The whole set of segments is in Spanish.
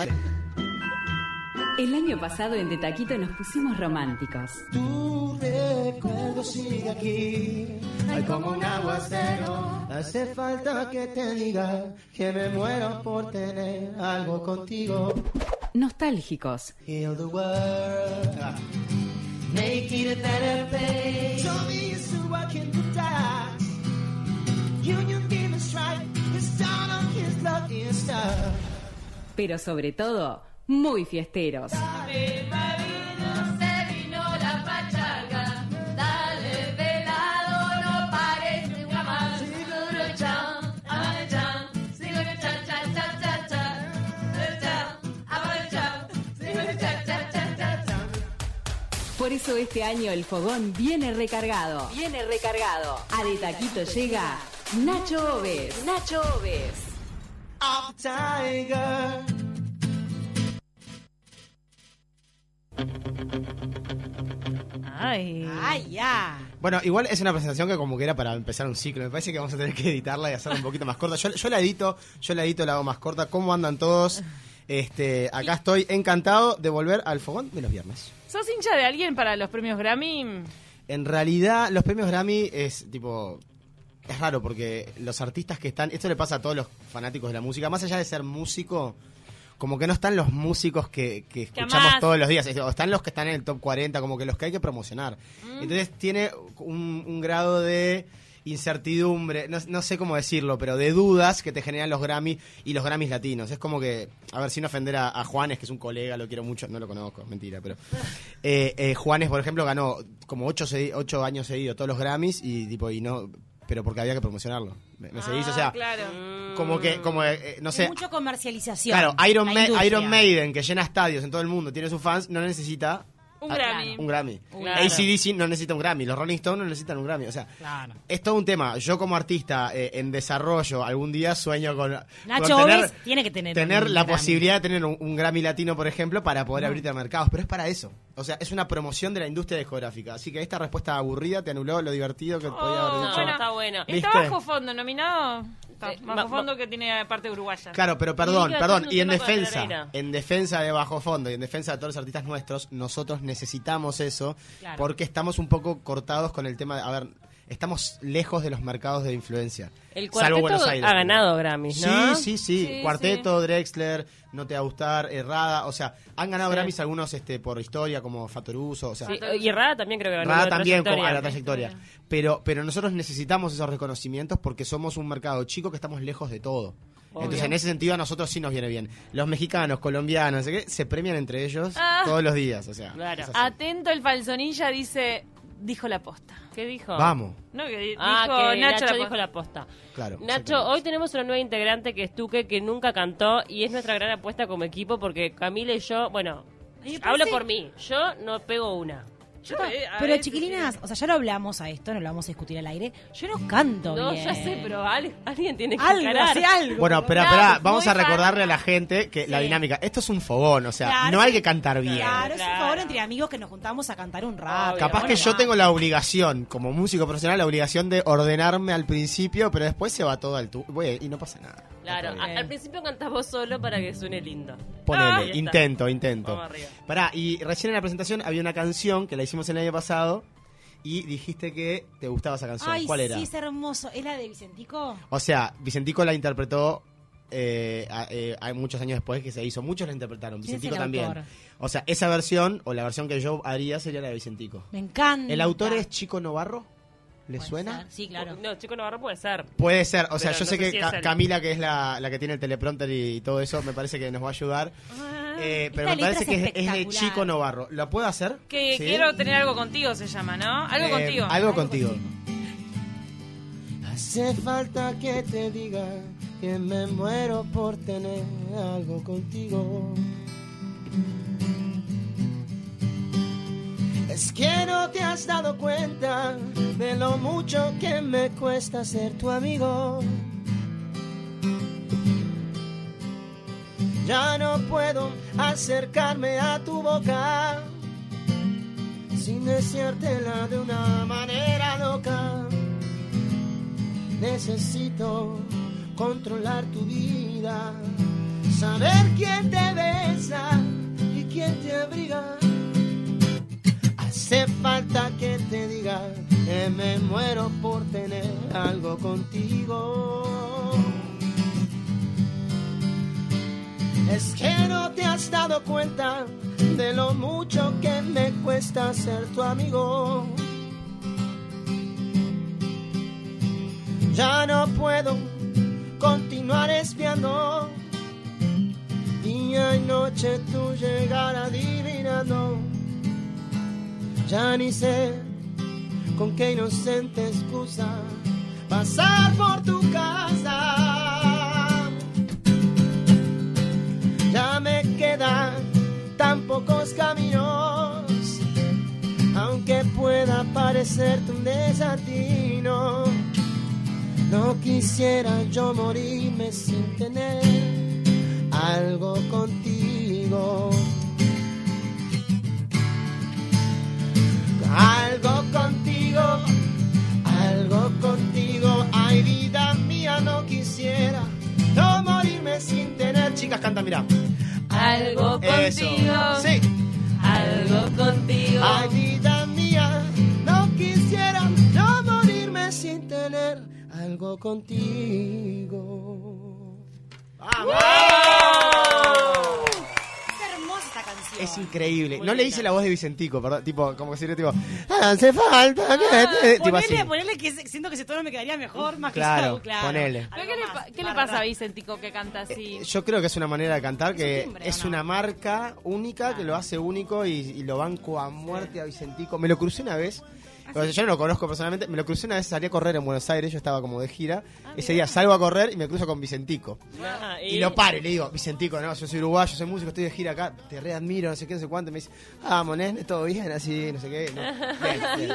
El año pasado en De Taquito nos pusimos románticos. Tu recuerdo sigue aquí, hay como un aguacero. Hace falta que te diga que me muero por tener algo contigo. Nostálgicos. Heal the world, make it a better place. Show me so I can die. Union demon strike, his down on his lucky star. Pero sobre todo, muy fiesteros. Por eso este año el fogón viene recargado. Viene recargado. A De Taquito llega Nacho Oves. Nacho Oves. Of Tiger. Ay. ¡Ay, ya! Bueno, igual es una presentación que como que era para empezar un ciclo. Me parece que vamos a tener que editarla y hacerla un poquito más corta. Yo, yo la edito, yo la edito, la hago más corta. ¿Cómo andan todos? Este, acá estoy encantado de volver al fogón de los viernes. ¿Sos hincha de alguien para los premios Grammy? En realidad, los premios Grammy es tipo. Es raro porque los artistas que están. Esto le pasa a todos los fanáticos de la música. Más allá de ser músico, como que no están los músicos que, que escuchamos todos los días. O Están los que están en el top 40, como que los que hay que promocionar. Entonces tiene un, un grado de incertidumbre, no, no sé cómo decirlo, pero de dudas que te generan los Grammy y los Grammys latinos. Es como que, a ver, sin ofender a, a Juanes, que es un colega, lo quiero mucho, no lo conozco, mentira, pero... Eh, eh, Juanes, por ejemplo, ganó como ocho, ocho años seguidos todos los Grammys y tipo, y no... Pero porque había que promocionarlo. ¿Me, me seguís? O sea, Ah, claro. como que, como, eh, no Hay sé... mucha comercialización. Claro, Iron, Ma-. Iron Maiden, que llena estadios en todo el mundo, tiene sus fans, no necesita Un a- Grammy. un Grammy. ACDC no necesita un Grammy, los Rolling Stones no necesitan un Grammy. O sea, Claro. es todo un tema. Yo como artista eh, en desarrollo, algún día sueño con, Nacho con tener, tiene que tener tener un la Grammy. posibilidad de tener un, un Grammy latino, por ejemplo, para poder abrirte a mercados. Pero es para eso. O sea, es una promoción de la industria discográfica. Así que esta respuesta aburrida te anuló lo divertido que podía haber Oh, dicho. bueno, está bueno. Está bajo fondo, nominado. Está Eh, bajo ma- fondo que tiene parte uruguaya. Claro, pero perdón, Y perdón. Y en defensa, en defensa de Bajo Fondo y en defensa de todos los artistas nuestros, nosotros necesitamos eso Claro. porque estamos un poco cortados con el tema de, a ver, estamos lejos de los mercados de influencia. El salvo Buenos Aires. ha ganado Grammys, ¿no? Sí, sí, sí, Sí, Cuarteto, Drexler, No te va a gustar, Errada, o sea, han ganado Sí. Grammys algunos este por historia como Fatoruso, o sea, Sí, y Rada también creo que ganó. Rada de también como a la trayectoria. Pero, pero nosotros necesitamos esos reconocimientos porque somos un mercado chico que estamos lejos de todo. Entonces, en ese sentido, a nosotros sí nos viene bien. Los mexicanos, colombianos, no sé qué, se premian entre ellos Ah. todos los días. O sea, Claro. Atento el falsonilla dice, dijo la posta. ¿Qué dijo? Vamos, No, que di- Ah, dijo que Nacho, Nacho, la dijo la posta. claro. Nacho, hoy tenemos una nueva integrante que es Tuque, que nunca cantó y es nuestra gran apuesta como equipo porque Camila y yo, bueno, hablo parece- por mí, yo no pego una. Yo, Pero veces- chiquilinas, o sea, ya lo hablamos a esto, no lo vamos a discutir al aire. Yo no canto No, bien. ya sé, pero al- alguien tiene que algo, encarar. algo. Bueno, espera, Claro, vamos a recordarle a la gente que la dinámica, esto es un fogón, o sea, Claro, no hay que cantar bien. Claro, es un favor entre amigos que nos juntamos a cantar un rato. Obvio. Capaz Bueno, que yo tengo la obligación, como músico profesional, la obligación de ordenarme al principio, pero después se va todo al tu Voy, y no pasa nada. Claro, a- al principio cantás vos solo para que suene lindo. Ponele, Ah, ahí está. intento, intento. Vamos arriba. Pará, y recién en la presentación había una canción que la hicimos el año pasado y dijiste que te gustaba esa canción. Ay, ¿Cuál era? sí, es hermoso. ¿Es la de Vicentico? O sea, Vicentico la interpretó eh, a- eh, hay muchos años después que se hizo. Muchos la interpretaron. ¿Quién es Vicentico el también. autor? O sea, esa versión o la versión que yo haría sería la de Vicentico. Me encanta. ¿El autor es Chico Novarro? ¿Le Puede suena? ser, Sí, claro. No, Chico Navarro puede ser. Puede ser, o sea, Pero yo no sé sé que si Ca-. Camila, que es la, la que tiene el teleprompter y todo eso, me parece que nos va a ayudar. Eh, pero Esta me parece que es de. Chico Novarro. ¿Lo puedo hacer? Que ¿Sí? quiero tener algo contigo se llama, ¿no? Algo Eh, contigo. Algo contigo. Hace falta que te diga que me muero por tener algo contigo. Es que no te has dado cuenta de lo mucho que me cuesta ser tu amigo. Ya no puedo acercarme a tu boca sin decírtela de una manera loca. Necesito controlar tu vida saber quién te besa y quién te abriga. Hace falta que te diga que me muero por tener algo contigo. Es que no te has dado cuenta de lo mucho que me cuesta ser tu amigo. Ya no puedo continuar espiando. Día y noche tú llegar adivinando. Ya ni sé con qué inocente excusa pasar por tu casa. Ya me quedan tan pocos caminos, aunque pueda parecerte un desatino. No quisiera yo morirme sin tener algo contigo. Algo contigo, algo contigo. Ay, vida mía, no quisiera no morirme sin tener. Chicas, canta, mira. Algo Eso. contigo. Sí. Algo contigo. Ay, vida mía, no quisiera no morirme sin tener algo contigo. Hermosa esta canción. Es increíble. No le hice la voz de Vicentico, perdón. Tipo, como que sería tipo. Hace falta así. Ponele, ponele que se- siento que ese tono me quedaría mejor más Claro, que Sau, claro. ponele. ¿Pero ¿Qué, le, más, pa- qué le pasa a. Vicentico que canta así? Yo creo que es una manera de cantar que Es un timbre, ¿o es no? una marca única que lo hace único y, y lo banco a muerte a Vicentico. Me lo crucé una vez. Sea, yo no lo conozco personalmente. Me lo crucé una vez, salí a correr en Buenos Aires. Yo estaba como de gira. Ese día salgo a correr y me cruzo con Vicentico. Ah, Y lo paro y le digo, Vicentico, no, yo soy uruguayo, soy músico, estoy de gira acá, te readmiro, no sé qué, no sé cuánto. Y me dice, ah, Monés, todo bien, así, no sé qué. No, bien, bien.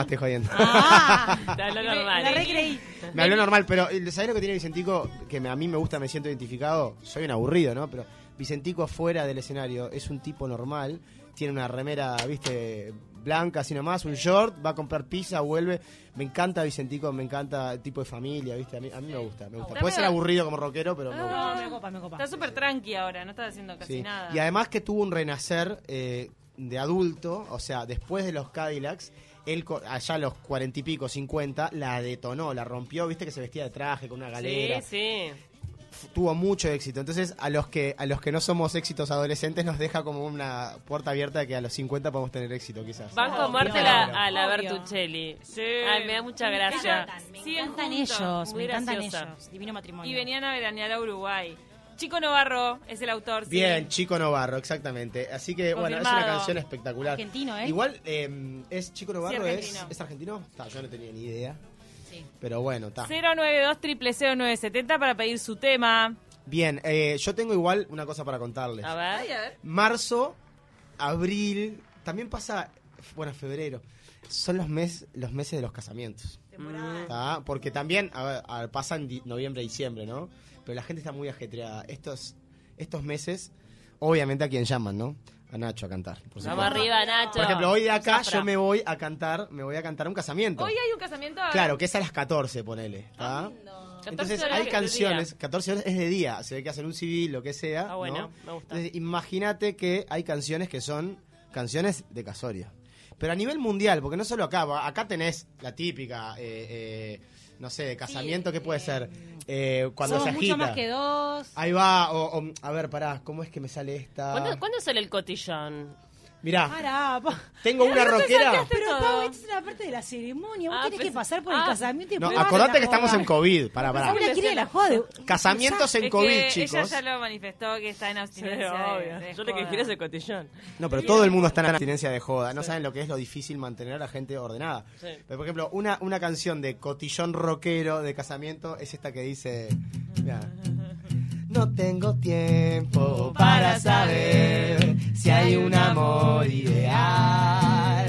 Estoy jodiendo. Ah, Te habló me- normal. la recreí. Me habló normal, pero eh, ¿sabés lo que tiene Vicentico? Que me- a mí me gusta, me siento identificado. Soy un aburrido, ¿no? Pero Vicentico afuera del escenario es un tipo normal. Tiene una remera, viste, blanca, así nomás, un short, va a comprar pizza, vuelve. Me encanta Vicentico, me encanta el tipo de familia, viste. A mí, a mí me gusta, me gusta. Puede ser aburrido como rockero, pero me gusta. No, me copa, me copa. Está súper tranqui ahora, no está haciendo casi Sí. nada. Y además que tuvo un renacer eh, de adulto, o sea, después de los Cadillacs, él co- allá a los cuarenta y pico, cincuenta, la detonó, la rompió, viste que se vestía de traje con una galera. Sí, sí. Tuvo mucho éxito. Entonces, a los que a los que no somos éxitos adolescentes nos deja como una puerta abierta de que a los 50 podemos tener éxito, quizás. Banco a muerte Claro. la, a la. Bertuccelli. Sí. Ay, me da mucha gracia. Me encantan ellos, muy me encantan graciosa. ellos. Divino matrimonio. Y venían a veranear a Uruguay. Chico Novarro es el autor. sí. Bien, Chico Novarro, exactamente. Así que, bueno, es una canción espectacular. Argentino, ¿eh? Igual, eh, ¿es Chico Novarro? Sí, ¿Es, argentino. ¿Es argentino? Ta, yo no tenía ni idea. Sí. Pero bueno, está. 092 0970 para pedir su tema. Bien, eh, yo tengo igual una cosa para contarles. A ver. Marzo, abril, también pasa, bueno, febrero. Son los, mes, los meses de los casamientos. ¿tá? Porque también a ver, a ver, pasan di- noviembre, diciembre, ¿no? Pero la gente está muy ajetreada. Estos, estos meses, obviamente a quien llaman, ¿no? A Nacho a cantar. Por, Vamos arriba, Nacho. Por ejemplo, hoy de acá Zafra. yo me voy a cantar, me voy a cantar un casamiento. Hoy hay un casamiento. a- Claro, que es a las 14, ponele. Ah. Entonces 14 horas hay canciones, día. 14 horas es de día, se ve que hacen un civil, lo que sea. Ah, bueno, ¿no? me gusta. Entonces imagínate que hay canciones que son canciones de Casoria. Pero a nivel mundial, porque no solo acá, acá tenés la típica, eh, eh, no sé, de casamiento, ¿qué puede ser? Eh, cuando Somos se agita. mucho más que dos. Ahí va, o, o- a ver, pará, ¿cómo es que me sale esta? ¿Cuándo, ¿Cuándo sale el cotillón? Mirá, Pará, pa. tengo una rockera. Pero, todo. Pau, esta es la parte de la ceremonia. Vos Ah, tenés que pensé- pasar por el ah. casamiento y No, después vas a acordate la que estamos joda. en COVID, pará, pará. Paula quiere la joda. Casamientos en Es COVID, que chicos. Ella ya lo manifestó que está en abstinencia. de- de Yo lo que joda. quiero es el cotillón. No, pero todo el mundo está en abstinencia de joda. No saben lo que es lo difícil mantener a gente ordenada. Sí. Pero, por ejemplo, una, una canción de cotillón rockero de casamiento es esta que dice... mirá. No tengo tiempo para saber si hay un amor ideal.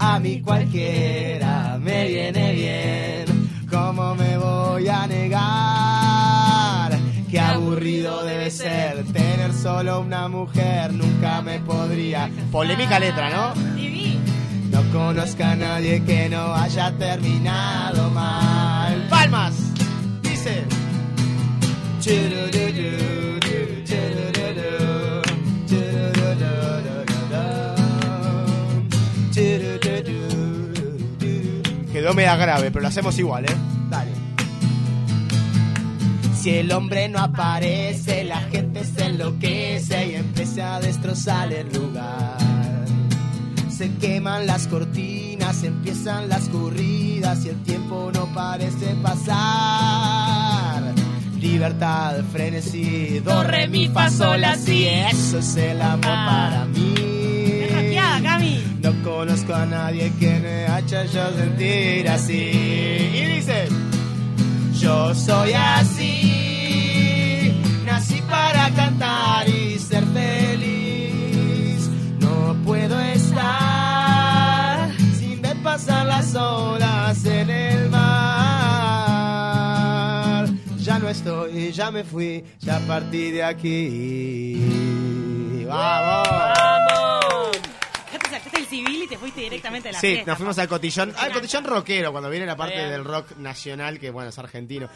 A mí cualquiera me viene bien. ¿Cómo me voy a negar? Qué aburrido debe ser tener solo una mujer. Nunca me podría. Polémica letra, ¿no? No conozco a nadie que no haya terminado mal. ¡Palmas! Quedó media grave, pero lo hacemos igual, ¿eh? Dale. Si el hombre no aparece, la gente se enloquece y empieza a destrozar el lugar. Se queman las cortinas, empiezan las corridas y el tiempo no parece pasar. Libertad, frenesí, do, re, mi, fa, sol, así. Eso es el amor Ah. para mí. Cami. No conozco a nadie que me haya yo sentir así. Y dice, yo soy así, nací para cantar y ser feliz. No puedo estar sin ver pasar las olas en el mar. Ya no estoy, ya me fui, ya partí de aquí. ¡Vamos! ¡Vamos! Ya te sacaste el civil y te fuiste directamente a la Sí, fiesta. nos fuimos al cotillón. Al cotillón rockero, cuando viene la parte Bien. del rock nacional, que bueno, es argentino.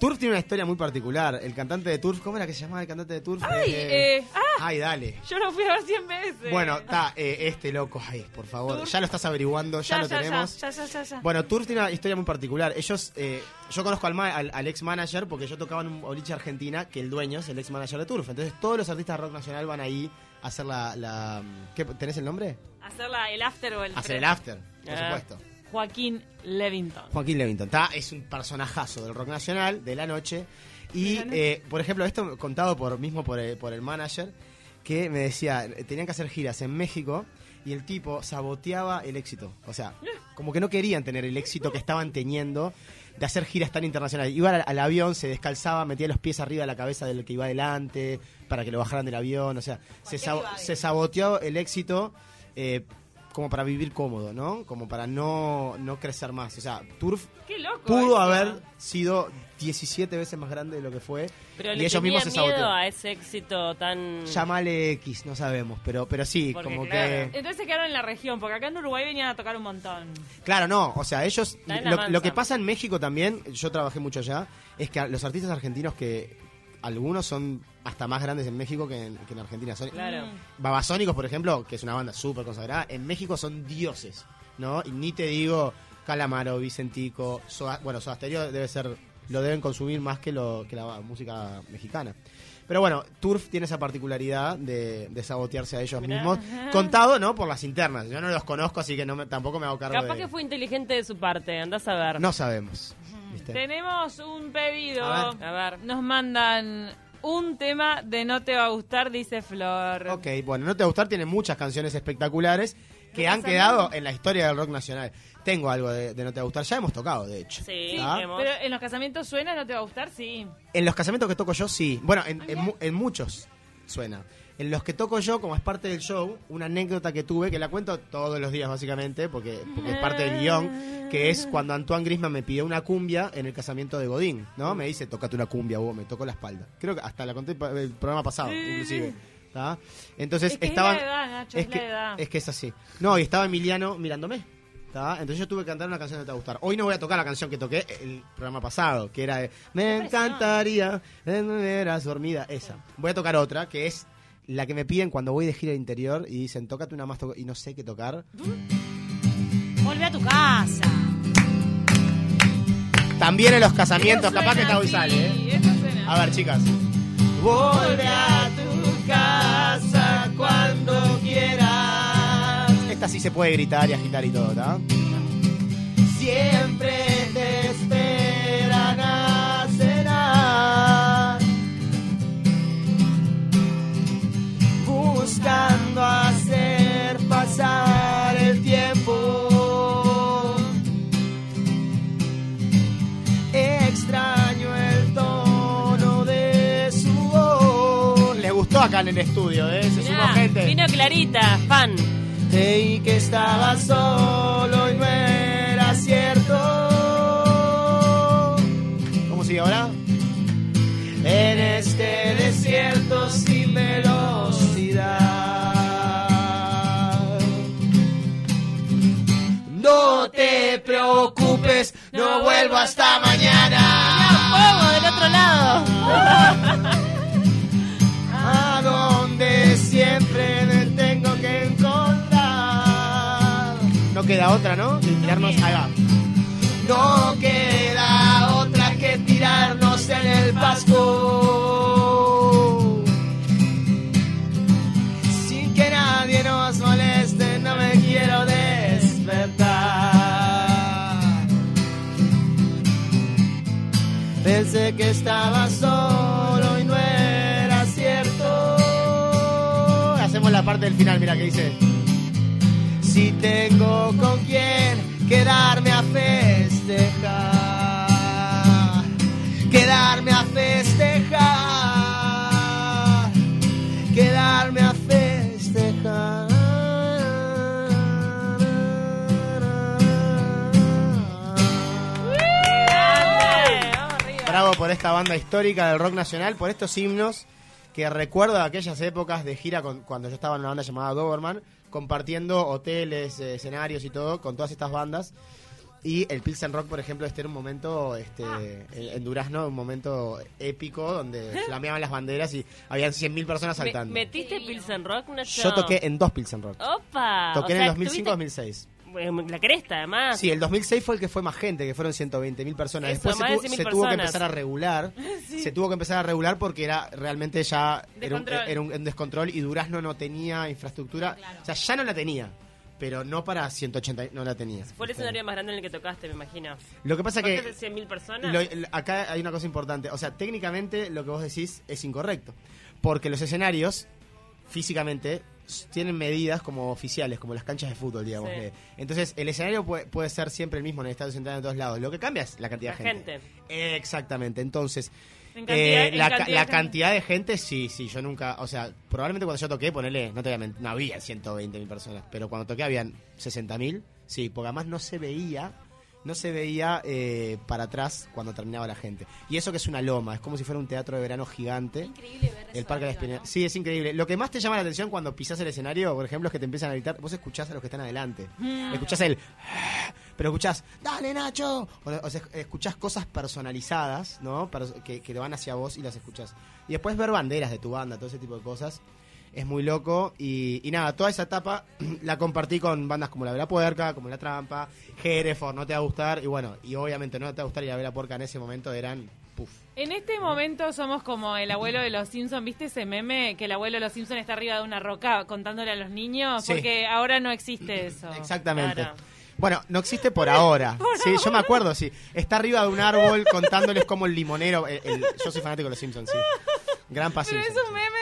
Turf tiene una historia muy particular. El cantante de Turf, ¿cómo era que se llamaba el cantante de Turf? Ay, eh, ah, Ay, dale. yo lo fui a ver 100 veces. Bueno, está este loco. Ay, por favor. Turf. Ya lo estás averiguando, ya, ya, lo ya, tenemos. Ya, ya, ya, ya. Bueno, Turf tiene una historia muy particular. Ellos, eh, yo conozco al, ma- al, al ex manager porque yo tocaba en un boliche argentina que el dueño es el ex manager de Turf. Entonces todos los artistas de rock nacional van ahí hacer la. la ¿qué, ¿Tenés el nombre? Hacer la- el after o el Hacer pre. el after, por Ah. supuesto. Joaquín Levington. Joaquín Levington, está, es un personajazo del rock nacional, de la noche. Y, De la noche. eh, por ejemplo, esto contado por mismo por el, por el manager, que me decía, eh, tenían que hacer giras en México y el tipo saboteaba el éxito. O sea, como que no querían tener el éxito que estaban teniendo de hacer giras tan internacionales. Iba al, al avión, se descalzaba, metía los pies arriba de la cabeza del que iba adelante para que lo bajaran del avión. O sea, se, sab- se saboteó el éxito eh, como para vivir cómodo, ¿no? Como para no, no crecer más. O sea, Turf pudo haber sido 17 veces más grande de lo que fue. Pero y le ellos mismos se miedo a ese éxito tan... Llámale X, no sabemos, pero, pero sí, Porque, como claro. que... Entonces se quedaron en la región, porque acá en Uruguay venían a tocar un montón. Claro, no, o sea, ellos... Lo, que pasa en México también, yo trabajé mucho allá, es que los artistas argentinos que algunos son hasta más grandes en México que en, que en Argentina. Son, Claro. Babasónicos, por ejemplo, que es una banda súper consagrada, en México son dioses, ¿no? Y ni te digo Calamaro, Vicentico, Soda- bueno, Soda Stereo debe ser, lo deben consumir más que, lo, que la música mexicana. Pero bueno, Turf tiene esa particularidad de, de sabotearse a ellos Mirá. mismos, contado, ¿no? Por las internas. Yo no los conozco, así que no me- tampoco me hago cargo Capaz de... que fue inteligente de su parte, andás a ver. No sabemos. ¿viste? Tenemos un pedido. A ver. A ver. Nos mandan un tema de No te va a gustar, dice Flor. Ok, bueno, No Te Va a Gustar tiene muchas canciones espectaculares que ¿Qué han quedado en la historia del rock nacional. Tengo algo de, de No Te Va a Gustar, ya hemos tocado, de hecho. Sí, ¿Ah? hemos- Pero en los casamientos suena, ¿no te va a gustar? Sí. En los casamientos que toco yo, sí. Bueno, en, en mu- en muchos suena. En los que toco yo, como es parte del show, una anécdota que tuve, que la cuento todos los días básicamente, porque, porque es parte del guion, que es cuando Antoine Grisman me pidió una cumbia en el casamiento de Godín, ¿no? Me dice, tocate una cumbia, Hugo, me tocó la espalda. Creo que hasta la conté pa- el programa pasado, inclusive. ¿Tá? Entonces Es que es estaban... la edad, Nacho, es la que, edad. es que es así. No, y estaba Emiliano mirándome. ¿tá? Entonces yo tuve que cantar una canción que te va a gustar. Hoy no voy a tocar la canción que toqué el programa pasado, que era de Me encantaría hubieras dormida. Esa. Voy a tocar otra, que es la que me piden cuando voy de gira al interior y dicen, tócate una más y no sé qué tocar. Volvé a tu casa. También en los casamientos, capaz que está hoy sale, ¿eh? A ver, chicas. Vuelve a tu casa cuando quieras. Esta sí se puede gritar y agitar y todo, ¿tá? Siempre acá en el estudio, ¿eh? Se sumó gente. vino Clarita, fan. Creí que estaba solo y no era cierto. ¿Cómo sigue ahora? En este desierto sin velocidad. No te preocupes, no vuelvo hasta mañana. Queda otra, ¿no? Que tirarnos. Ahí va. No queda otra que tirarnos en el pasto. Sin que nadie nos moleste, no me quiero despertar. Pensé que estaba solo y no era cierto. Hacemos la parte del final, mira que dice. Si tengo con quién quedarme a festejar, quedarme a festejar, quedarme a festejar. Bravo por esta banda histórica del rock nacional, por estos himnos que recuerdo aquellas épocas de gira cuando yo estaba en una banda llamada Doberman, compartiendo hoteles, eh, escenarios y todo con todas estas bandas. Y el Pilsen Rock, por ejemplo, este era un momento este, en, en Durazno, un momento épico donde flameaban las banderas y habían 100.000 personas saltando. ¿Metiste Pilsen Rock, Nacho? Yo toqué en dos Pilsen Rock. ¡Opa! Toqué O en el sea, 2005-2006. Bueno, La cresta, además. Sí, el 2006 fue el que fue más gente, que fueron 120.000 personas. Eso, Después se, de tuvo, 100.000 se tuvo que empezar a regular. Se tuvo que empezar a regular porque era realmente ya era un, Descontrol. era un- un descontrol y Durazno no tenía infraestructura. O sea, ya no la tenía, pero no para 180, no la tenía. Fue el escenario más grande en el que tocaste, me imagino. Lo que pasa ¿Más que de 100.000 personas? lo- acá hay una cosa importante. O sea, técnicamente lo que vos decís es incorrecto. Porque los escenarios, físicamente, tienen medidas como oficiales, como las canchas de fútbol, digamos. Sí. Entonces, el escenario puede, puede ser siempre el mismo en el estadio central en todos lados. Lo que cambia es la cantidad La de gente. gente. Exactamente. Entonces, En cantidad- eh, en la, ca- cantidad la de gente. cantidad de gente, sí, sí, yo nunca, o sea, probablemente cuando yo toqué, ponele, no te voy a no había 120 mil personas, pero cuando toqué habían 60 mil, sí, porque además no se veía, no se veía eh, para atrás cuando terminaba la gente. Y eso que es una loma, es como si fuera un teatro de verano gigante. Increíble ver El Parque de la arriba, Espina. ¿no? Sí, es increíble. Lo que más te llama la atención cuando pisas el escenario, por ejemplo, es que te empiezan a gritar. Vos escuchás a los que están adelante. Escuchás el. Pero escuchás, ¡dale, Nacho! O, o sea, escuchás cosas personalizadas, ¿no? Que, que te van hacia vos y las escuchás. Y después ver banderas de tu banda, todo ese tipo de cosas. Es muy loco. Y, y nada, toda esa etapa la compartí con bandas como La Vela Puerca, como La Trampa, Hereford, No Te Va a Gustar. Y bueno, y obviamente No Te Va a Gustar y La Vela Puerca en ese momento eran. Puf. En este momento somos como el abuelo de los Simpsons, ¿viste ese meme? Que el abuelo de los Simpsons está arriba de una roca contándole a los niños, Sí. porque ahora no existe eso. Exactamente. Claro. Bueno, no existe por ahora. sí, yo me acuerdo, sí. Está arriba de un árbol contándoles como el limonero. el- el- yo soy fanático de los Simpsons, sí. Gran Pero pasión. es un meme,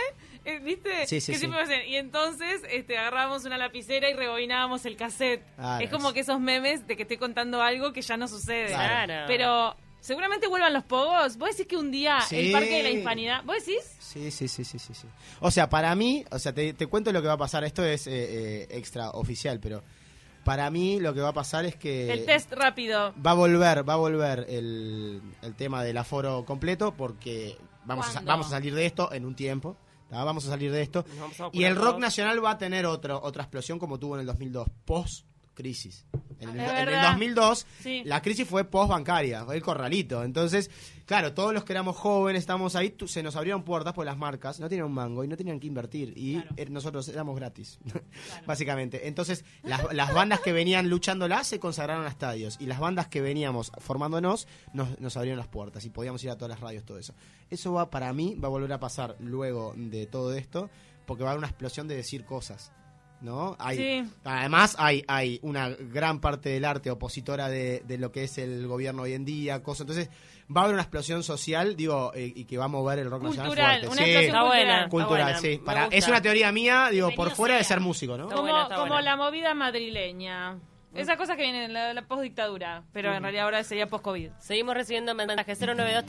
¿viste? Sí, sí, que sí. siempre hacen. Y entonces este, agarrábamos una lapicera y rebobinábamos el cassette. Claro. es como que esos memes de que estoy contando algo que ya no sucede. Claro. Pero seguramente vuelvan los pogos. ¿Vos decís que un día Sí. el Parque de la Hispanidad... ¿Vos decís? Sí, sí, sí, sí, sí, sí. O sea, para mí, o sea, te, te cuento lo que va a pasar. Esto es eh, eh, extra oficial, pero para mí lo que va a pasar es que el test rápido. va a volver, va a volver el, el tema del aforo completo porque vamos vamos a salir de esto en un tiempo. ¿Tá? Vamos a salir de esto. Y el rock nacional va a tener otro, otra explosión como tuvo en el 2002, post crisis. En, el, en el verdad. 2002 Sí. la crisis fue post bancaria, fue el corralito. Entonces, claro, todos los que éramos jóvenes estábamos ahí, se nos abrieron puertas por las marcas, no tenían un mango y no tenían que invertir y er- nosotros éramos gratis, básicamente. Entonces, las, las bandas que venían luchándola se consagraron a estadios y las bandas que veníamos formándonos nos, nos abrieron las puertas y podíamos ir a todas las radios, todo eso. Eso va para mí va a volver a pasar luego de todo esto porque va a haber una explosión de decir cosas. ¿No? Hay, Sí. Además, hay, hay una gran parte del arte opositora de, de lo que es el gobierno hoy en día, cosas. Entonces, va a haber una explosión social, digo, eh, y que va a mover el rock nacional Cultural, fuerte. una Sí, explosión Está buena. cultural. está cultural, buena, sí. Para, es una teoría mía, digo, por fuera de ser músico, ¿no? Está Como, buena, está como buena. la movida madrileña. Esas cosas que vienen en la, la postdictadura, pero en realidad ahora sería post-COVID. Seguimos recibiendo mensajes 092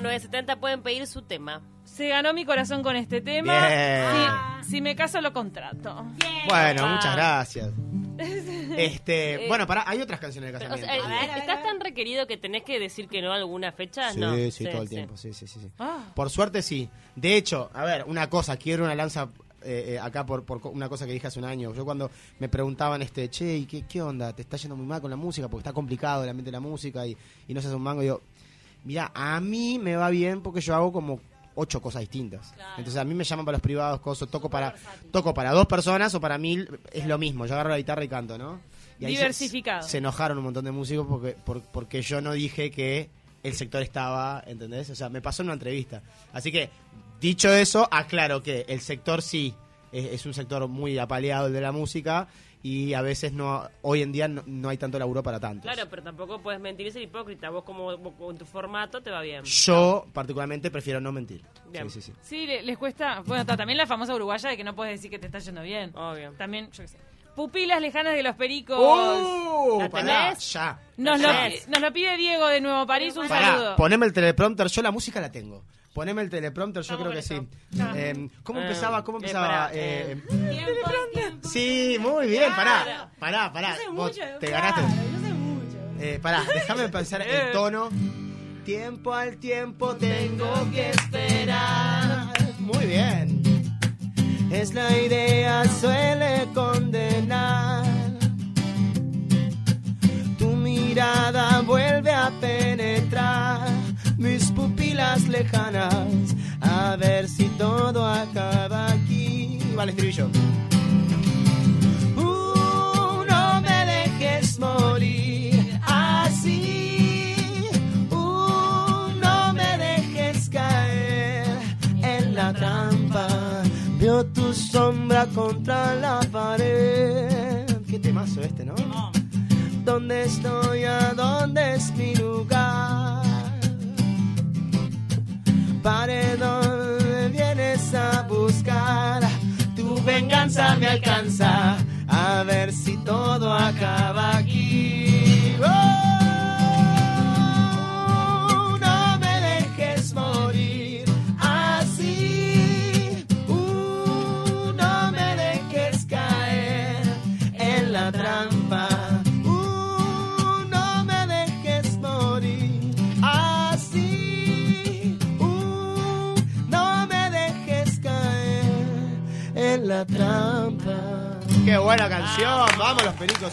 0970 Pueden pedir su tema. Se ganó mi corazón con este tema. Bien. Si, si me caso, lo contrato. Bueno, Ah. muchas gracias. Este, bueno, para, hay otras canciones de Pero, o casamiento. sea, ver, ver, ¿Estás tan requerido que tenés que decir que no a alguna fecha? Sí, no. sí, todo el tiempo, sí, sí, sí. sí. Ah. Por suerte sí. De hecho, a ver, una cosa, quiero una lanza eh, eh, acá por, por una cosa que dije hace un año. Yo cuando me preguntaban, este, che, ¿y qué, qué onda? ¿Te está yendo muy mal con la música? Porque está complicado el ambiente de la música y, y no se hace un mango. Y yo, mira, a mí me va bien porque yo hago como ocho cosas distintas. Entonces a mí me llaman para los privados, cosas, toco para, toco para dos personas o para mil, es lo mismo. Yo agarro la guitarra y canto, ¿no? Y ahí se- Diversificado. Se, enojaron un montón de músicos porque, por- porque yo no dije que el sector estaba, ¿entendés? O sea, me pasó en una entrevista. Así que, dicho eso, aclaro que el sector sí es, es un sector muy apaleado el de la música y a veces no, hoy en día no, no hay tanto laburo para tanto. Claro, pero tampoco puedes mentir y ser hipócrita. Vos como vos con tu formato te va bien. Yo, particularmente, prefiero no mentir. Bien. Sí, sí, sí. Sí, le- les cuesta. Bueno, ta- también la famosa uruguaya de que no puedes decir que te está yendo bien. Obvio. También, yo qué sé. Pupilas lejanas de los pericos. ¡Oh! ¿La Pará, ya. Nos lo pide Diego de Nuevo París. Un Pará, saludo. poneme el teleprompter. Yo la música la tengo. Poneme el teleprompter, yo creo que sí. Eh, ¿Cómo Eh, empezaba? ¿Cómo eh, empezaba? pará, Eh, eh. Sí, muy bien, pará. Pará, pará. Vos te ganaste. Eh, pará, déjame pensar el tono. Tiempo al tiempo tengo que esperar. Muy bien. Es la idea, suele condenar. Tu mirada vuelve a penetrar mis pupilas lejanas. A ver si todo acaba aquí. Vale, estribillo. Uh, no me dejes morir así. Uh, no me dejes caer en la trampa. Veo tu sombra contra la pared. Qué temazo este, ¿no? ¿Dónde estoy? ¿A dónde es mi lugar? Paredón vienes a buscar. Tu venganza me alcanza. A ver si todo acaba aquí. Oh, la trampa. Qué buena canción. Vamos los pericos.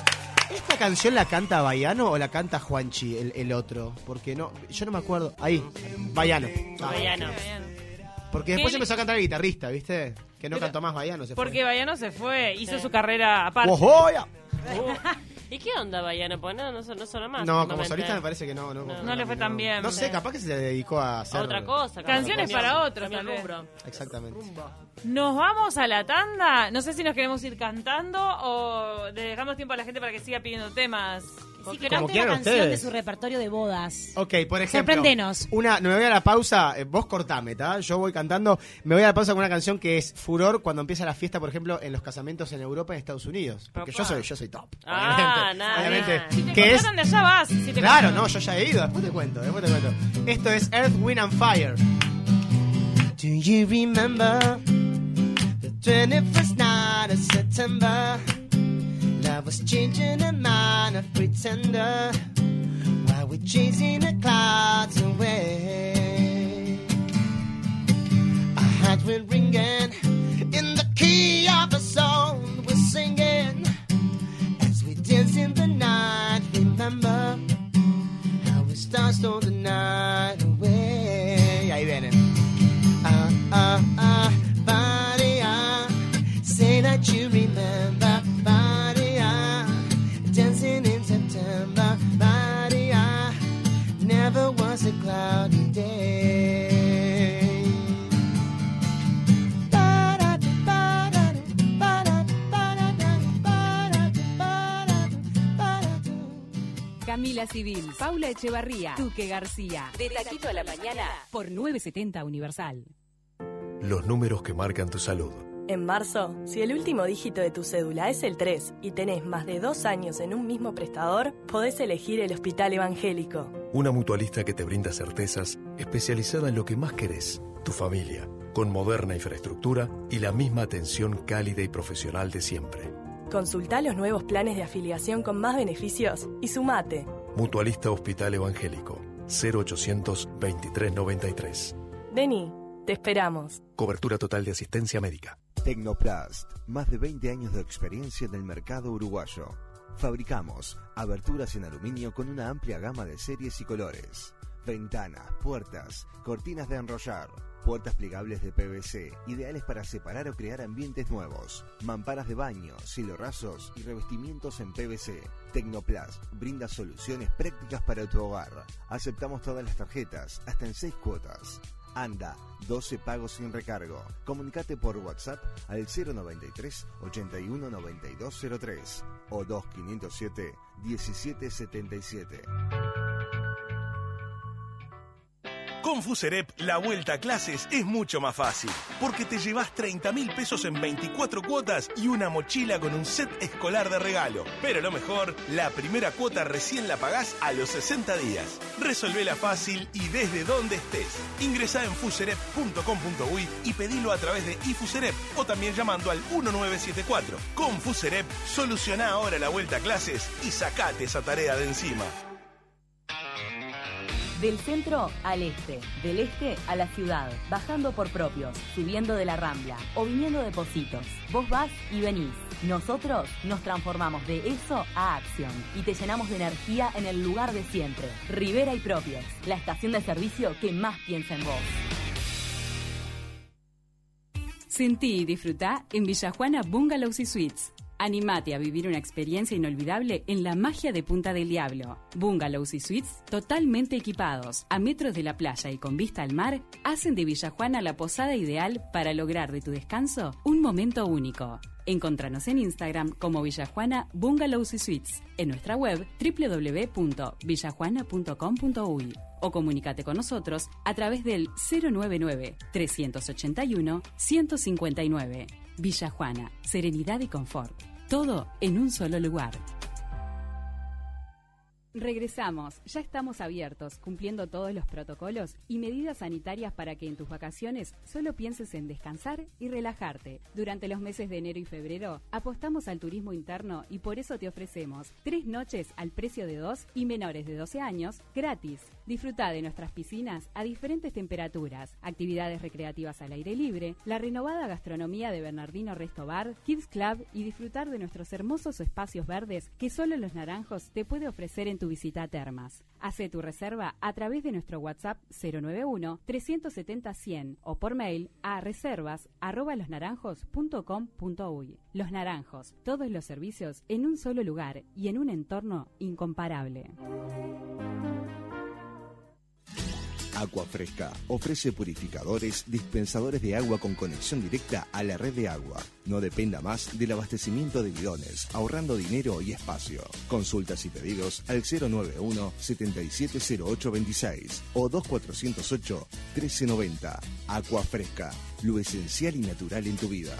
¿Esta canción la canta Baiano o la canta Juanchi, el, el otro? Porque no, yo no me acuerdo. Ahí, Baiano. Ah, Baiano. Porque después ¿Qué? empezó a cantar el guitarrista, ¿viste? Que no Pero- cantó más Baiano. Se fue. Porque Bayano se fue, hizo su carrera aparte. ¡Ojoya! ¿Y qué onda, Baiano? Pues no, no, son- no sonó más. No, como solista me parece que no. No, No. No le fue tan bien. No sé, capaz que se dedicó a hacer... Otra cosa. Canciones para otros. Exactamente. Nos vamos a la tanda. No sé si nos queremos ir cantando o le dejamos tiempo a la gente para que siga pidiendo temas. Sí, Como que una canción de ustedes. su repertorio de bodas. Ok, por ejemplo. Sorprendenos. Una, me voy a la pausa, eh, vos cortame, ¿tá? Yo voy cantando, me voy a la pausa con una canción que es furor cuando empieza la fiesta, por ejemplo, en los casamientos en Europa y en Estados Unidos. Porque yo soy, yo soy top. Ah, obviamente. nada. obviamente. Si te que es, de allá vas. Si te claro, no, yo ya he ido, después te cuento, después te cuento. Esto es Earth, Wind and Fire. Do you remember the 21st night of September? Love was changing the mind of pretender while we're chasing the clouds away. Our hearts were ringing in the key of a song we're singing as we dance in the night. Remember how we stars stole the night Civil, Paula Echevarría, Duque García. De Taquito a la Mañana por 970 Universal. Los números que marcan tu salud. En marzo, si el último dígito de tu cédula es el 3 y tenés más de dos años en un mismo prestador, podés elegir el Hospital Evangélico. Una mutualista que te brinda certezas, especializada en lo que más querés, tu familia, con moderna infraestructura y la misma atención cálida y profesional de siempre. Consulta los nuevos planes de afiliación con más beneficios y sumate. Mutualista Hospital Evangélico, 0800 2393. Vení, te esperamos. Cobertura total de asistencia médica. Tecnoplast, más de 20 años de experiencia en el mercado uruguayo. Fabricamos aberturas en aluminio con una amplia gama de series y colores. Ventanas, puertas, cortinas de enrollar, Puertas plegables de PVC, ideales para separar o crear ambientes nuevos. Mamparas de baño, rasos y revestimientos en PVC. Tecnoplast brinda soluciones prácticas para tu hogar. Aceptamos todas las tarjetas, hasta en 6 cuotas. Anda, 12 pagos sin recargo. Comunicate por WhatsApp al 093 81 9203 o 2507 1777. Con Fuserep, la vuelta a clases es mucho más fácil, porque te llevas 30 mil pesos en 24 cuotas y una mochila con un set escolar de regalo. Pero lo mejor, la primera cuota recién la pagás a los 60 días. Resolvela fácil y desde donde estés. Ingresá en fuserep.com.uy y pedilo a través de iFuserep o también llamando al 1974. Con Fuserep, soluciona ahora la vuelta a clases y sacate esa tarea de encima. Del centro al este, del este a la ciudad, bajando por propios, subiendo de la rambla o viniendo de Positos. Vos vas y venís. Nosotros nos transformamos de eso a acción y te llenamos de energía en el lugar de siempre. Rivera y Propios, la estación de servicio que más piensa en vos. Sentí y disfrutá en Villajuana Bungalows y Suites. Animate a vivir una experiencia inolvidable en la magia de Punta del Diablo. Bungalows y suites totalmente equipados, a metros de la playa y con vista al mar, hacen de Villajuana la posada ideal para lograr de tu descanso un momento único. Encontranos en Instagram como Villajuana Bungalows y Suites, en nuestra web www.villajuana.com.uy o comunícate con nosotros a través del 099 381 159. Villa Juana, serenidad y confort. Todo en un solo lugar. Regresamos, ya estamos abiertos, cumpliendo todos los protocolos y medidas sanitarias para que en tus vacaciones solo pienses en descansar y relajarte. Durante los meses de enero y febrero apostamos al turismo interno y por eso te ofrecemos tres noches al precio de dos y menores de 12 años gratis. Disfruta de nuestras piscinas a diferentes temperaturas, actividades recreativas al aire libre, la renovada gastronomía de Bernardino Resto Bar, Kids Club y disfrutar de nuestros hermosos espacios verdes que solo Los Naranjos te puede ofrecer en tu visita Termas. Hace tu reserva a través de nuestro WhatsApp 091 370 100 o por mail a reservas losnaranjos.com.uy. Los Naranjos, todos los servicios en un solo lugar y en un entorno incomparable. Agua Fresca ofrece purificadores, dispensadores de agua con conexión directa a la red de agua. No dependa más del abastecimiento de bidones, ahorrando dinero y espacio. Consultas y pedidos al 091 770826 o 2408 1390. Agua Fresca, lo esencial y natural en tu vida.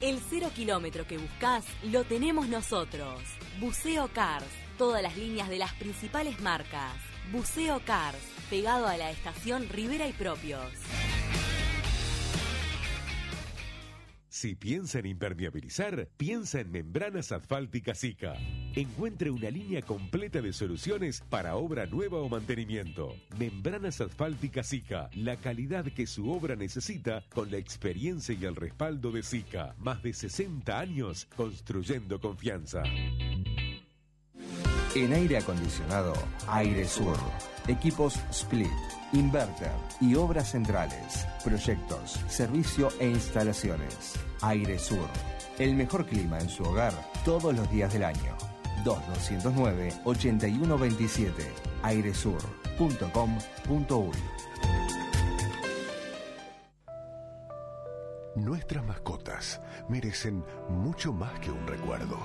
El cero kilómetro que buscas lo tenemos nosotros. Buceo Cars todas las líneas de las principales marcas. Buceo Cars, pegado a la estación Rivera y Propios. Si piensa en impermeabilizar, piensa en Membranas Asfálticas Zika. Encuentre una línea completa de soluciones para obra nueva o mantenimiento. Membranas Asfálticas Zika, la calidad que su obra necesita con la experiencia y el respaldo de Zika. Más de 60 años construyendo confianza. En aire acondicionado, Aire Sur. Equipos Split, Inverter y obras centrales. Proyectos, servicio e instalaciones. Aire Sur. El mejor clima en su hogar todos los días del año. 2209-8127. airesur.com.uy Nuestras mascotas merecen mucho más que un recuerdo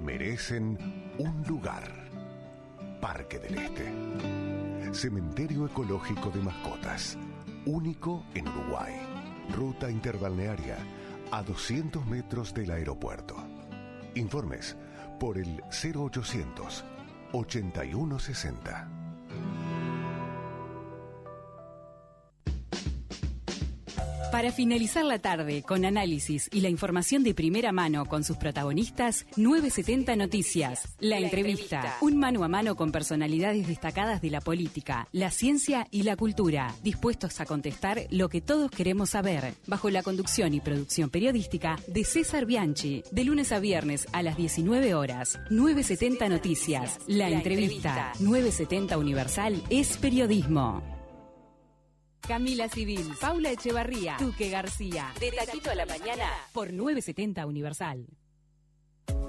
merecen un lugar. Parque del Este. Cementerio Ecológico de Mascotas. Único en Uruguay. Ruta interbalnearia a 200 metros del aeropuerto. Informes por el 0800 8160. Para finalizar la tarde con análisis y la información de primera mano con sus protagonistas, 970 Noticias, la, entrevista, un mano a mano con personalidades destacadas de la política, la ciencia y la cultura, dispuestos a contestar lo que todos queremos saber, bajo la conducción y producción periodística de César Bianchi, de lunes a viernes a las 19 horas. 970 Noticias, la, entrevista, 970 Universal es periodismo. Camila Civil, Paula Echevarría, Duque García. De Taquito a la Mañana por 970 Universal.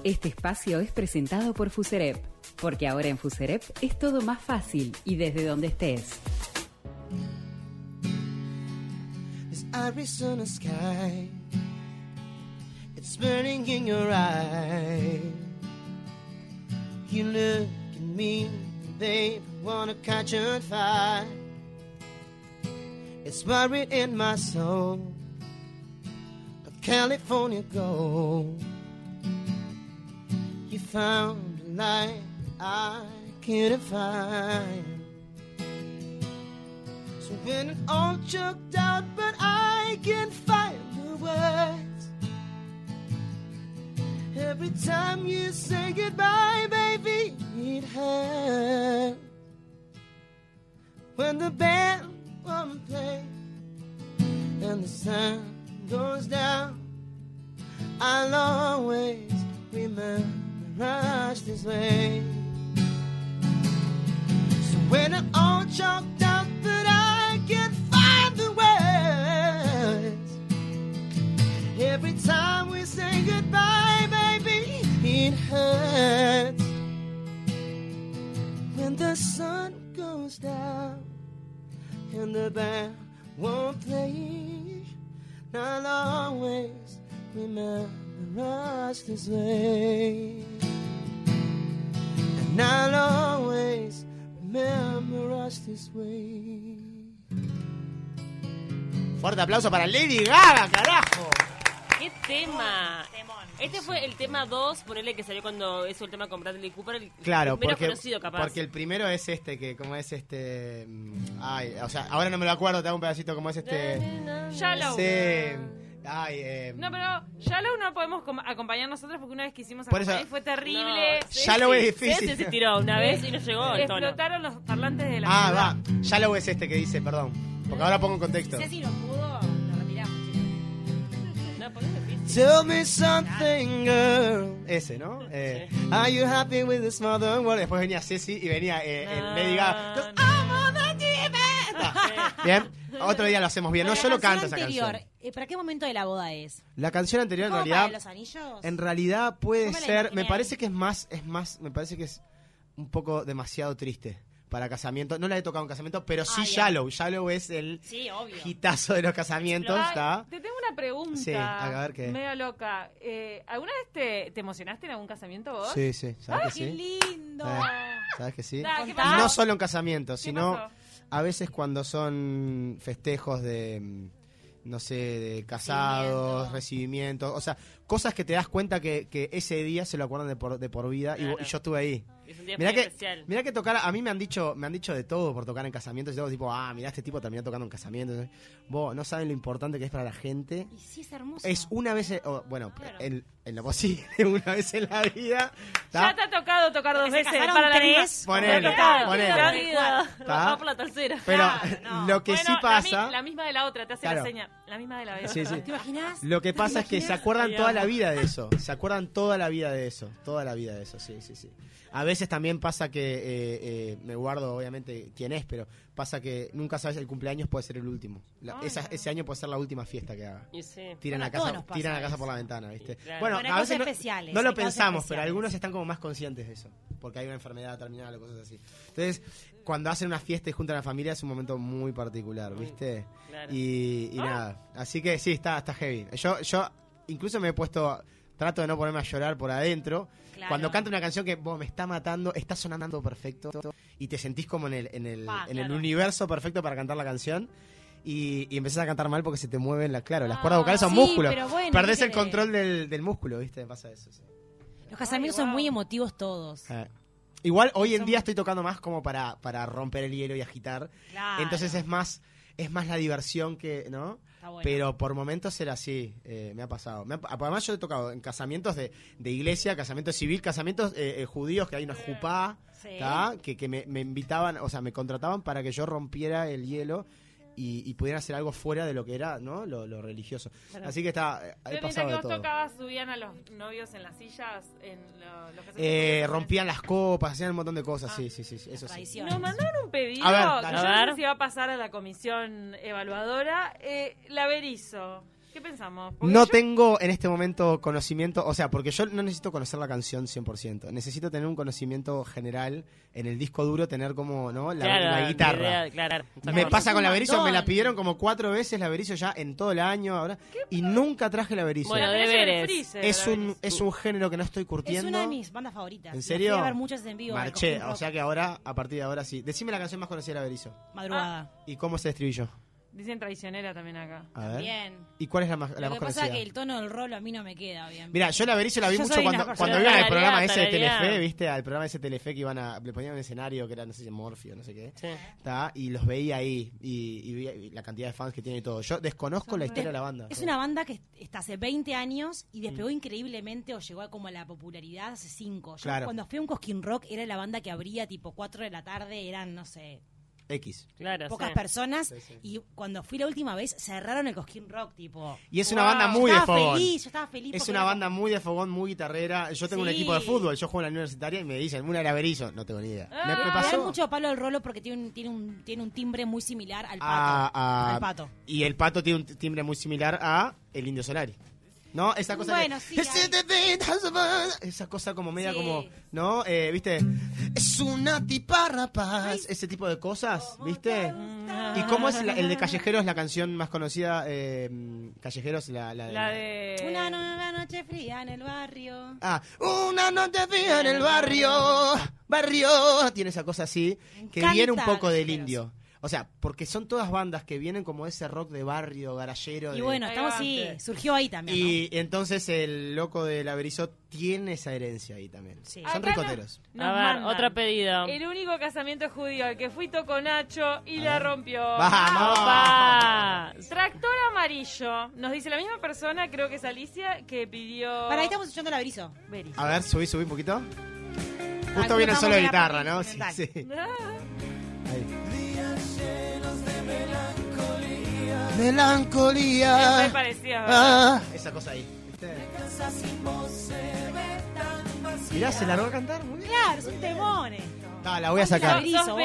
Este espacio es presentado por Fuserep, porque ahora en Fuserep es todo más fácil y desde donde estés. This Arizona sky, it's burning in your eye. You look at me, babe, wanna catch on fire. It's buried in my soul, a California gold. You found a light I couldn't find. So when it all choked out, but I can't find the words. Every time you say goodbye, baby, it hurts. When the band and the sun goes down, I'll always remember us this way. So when I'm all chalked up, but I can find the words. Every time we say goodbye, baby, it hurts. When the sun goes down and the band won't play, I'll always remember us this way. And I'll always remember us this way. Fuerte aplauso para Lady Gaga, carajo. ¡Qué tema! Este fue el tema 2, ponele que salió cuando hizo el tema con Bradley Cooper, el Claro, primero porque, conocido capaz. porque el primero es este, que como es este... mm, Ay, o sea, ahora no me lo acuerdo, te hago un pedacito como es este... Shallow. Sí. Ay, eh, No, pero Shallow no podemos com- acompañar nosotros porque una vez que hicimos Por eso- fue terrible. No, Shallow es difícil. Se tiró una vez y no llegó el tono. Explotaron los parlantes de la Ah, ciudad. va. Shallow es este que dice, perdón. Porque ahora pongo en contexto. Si no pudo, Tell me something, girl. Ese, ¿no? Eh, Are you happy with this modern world? Después venía Ceci y venía eh, el Lady Gaga. End. Bien, otro día lo hacemos bien. No, yo lo canto esa canción. eh, ¿Para qué momento de la boda es? La canción anterior en ¿Cómo realidad... para los anillos? En realidad puede ser, me parece que es más, es más, me parece que es un poco demasiado triste para casamiento. No la he tocado en casamiento, pero sí Ah, ya. Shallow. Shallow es el Sí, hitazo de los casamientos. Te tengo una pregunta. Sí, a ver qué. Medio loca. Eh, ¿Alguna vez te, te emocionaste en algún casamiento vos? Sí, sí, ¿sabes que ¡Qué sí? lindo! Eh, ¿Sabes que sí? Ah, no solo en casamientos, ¿Qué sino pasó? a veces cuando son festejos de, mm, no sé, de casados, recibimientos, o sea, cosas que te das cuenta que, que ese día se lo acuerdan de por, de por vida y, Claro. y yo estuve ahí. Es un día Mirá muy que, especial. mirá que tocar, a mí me han dicho, me han dicho de todo por tocar en casamientos y todo, tipo, ah, mirá este tipo terminó tocando en casamientos. Vos no saben lo importante que es para la gente. Y sí, es hermoso. Es una vez, eh, o, bueno, Claro. en, en lo posible, una vez en la vida. Ya ¿tá? te ha tocado tocar dos veces para la tres. misma. Ponele, ponele. La La. Vamos por la tercera. Pero no. lo que Bueno, sí la mi- pasa... La, misma de la otra, te hace Claro. la seña. La misma de la vez. Sí, sí. ¿Te imaginas? Lo que ¿Te pasa es que se acuerdan Ay, toda amo. La vida de eso. Se acuerdan toda la vida de eso. Toda la vida de eso, sí, sí, sí. A veces también pasa que, eh, eh, me guardo obviamente quién es, pero pasa que nunca sabes el cumpleaños puede ser el último. La- esa- ese año puede ser la última fiesta que haga. Y sí. Tiran Bueno, a la todos casa, tiran la casa por la ventana, ¿viste? claro. Bueno, a veces no, especiales, no lo pensamos, pero algunos están como más conscientes de eso, porque hay una enfermedad terminal o cosas así. Entonces, cuando hacen una fiesta y juntan a la familia es un momento muy particular, ¿viste? Claro. Y, y nada, así que sí, está, está heavy. Yo, yo incluso me he puesto, trato de no ponerme a llorar por adentro. Claro. Cuando canto una canción que vos me está matando, está sonando perfecto y te sentís como en el, en el, Pa, en el claro. universo perfecto para cantar la canción. Y, y empezás a cantar mal porque se te mueven las, claro, las cuerdas Ah, vocales son sí, músculos. bueno, Perdés ¿qué el control del, del músculo, ¿viste? Pasa eso. sí. Los casamientos son muy emotivos todos. Eh. Igual hoy en Son- día estoy tocando más como para, para romper el hielo y agitar. Claro. Entonces es más es más la diversión que, ¿no? Bueno. Pero por momentos era así, eh, me ha pasado. Me ha- además yo he tocado en casamientos de, de iglesia, casamientos civil, casamientos eh, eh, judíos, que hay una jupá, que, que me, me invitaban, o sea, me contrataban para que yo rompiera el hielo y, y pudiera hacer algo fuera de lo que era ¿no? lo, lo religioso. Claro. Así que está, Yo mientras pasado que de vos todo. tocabas, subían a los novios en las sillas, en lo, lo que se Eh, rompían las copas, hacían un montón de cosas, sí, sí, sí, sí, eso sí. Nos mandaron un pedido A ver, que yo no sé si va a pasar a la comisión evaluadora. Eh, Laberizo. ¿Qué pensamos? Porque No yo- tengo en este momento conocimiento, o sea, porque yo no necesito conocer la canción 100%, necesito tener un conocimiento general en el disco duro, tener como, ¿no? La, Claro, la la guitarra. idea, claro. Me pasa con la Berizo, me la pidieron como cuatro veces la Berizo ya en todo el año ahora y nunca traje la Berizo. Bueno, deberes. Es un es un género que no estoy Es curtiendo. una de mis bandas favoritas. ¿En serio? a ver muchas en vivo. Marché, o sea que ahora a partir de ahora sí. Decime la canción más conocida de la Berizo. Madrugada. ¿Y cómo es el estribillo? Dicen traicionera también acá. A ver. Bien. ¿Y cuál es la más, la Lo más que pasa es conocida? que el tono del rol a mí no me queda bien. Mira, yo la Berizo la vi Yo mucho soy una cuando, persona cuando iban al tarareada, programa ese de tarareada. Telefe, ¿viste? Al programa ese de Telefe que iban a, le ponían un escenario que era, no sé si Morfio, no sé qué. ¿tá? Y los veía ahí, y, y veía- y la cantidad de fans que tiene y todo. Yo desconozco la historia de la banda. Es una banda que está hace 20 años y despegó increíblemente o llegó a como a la popularidad hace 5. Yo Claro. cuando fui a un Cosquín Rock era la banda que abría tipo 4 de la tarde, eran, no sé, X. Claro, pocas sí. personas. Sí, sí. Y cuando fui la última vez cerraron el Cosquín Rock, tipo... Y es una wow. banda muy Yo de estaba fogón. feliz, yo estaba feliz. Es una era banda muy de fogón, muy guitarrera. Yo tengo un equipo de fútbol, yo juego en la universitaria y me dicen, una era. No tengo ni idea. como- ¿Me, me pasó? mucho palo al rolo porque tiene un, tiene un, tiene un timbre muy similar al pato. a- a- Al pato. Y el pato tiene un timbre muy similar a el Indio Solari. ¿No? Esa cosa Bueno, que- sí. Esa cosa como media Sí. como, ¿no? Eh, ¿Viste? Es una tipa rapaz. Ese tipo de cosas, ¿viste? ¿Y cómo es la- el de Callejeros, la canción más conocida? eh, Callejeros, la, la de... La de... Una nueva noche fría en el barrio. Ah, una noche fría en el barrio, barrio. Tiene esa cosa así, que viene un poco del indio. O sea, porque son todas bandas que vienen como ese rock de barrio, garallero. Y de- bueno, estamos así, surgió ahí también. ¿no? Y entonces el loco de la tiene esa herencia ahí también. Son Acá no- ricoteros. nos A ver, mandan. otro pedido. El único casamiento judío al que fui tocó Nacho y la rompió. ¡Vamos! Opa. Tractor amarillo. Nos dice la misma persona, creo que es Alicia, que pidió. Para ahí estamos escuchando la Berizo. A ver, subí, subí un poquito. Justo Ah, viene el estamos solo de guitarra, ¿no? Sí, sí. Melancolía. Siempre parecía. Ah, esa cosa ahí. ¿viste? Mirá, se largó a cantar muy bien. Claro, es un temón esto. Ah, la voy a sacar.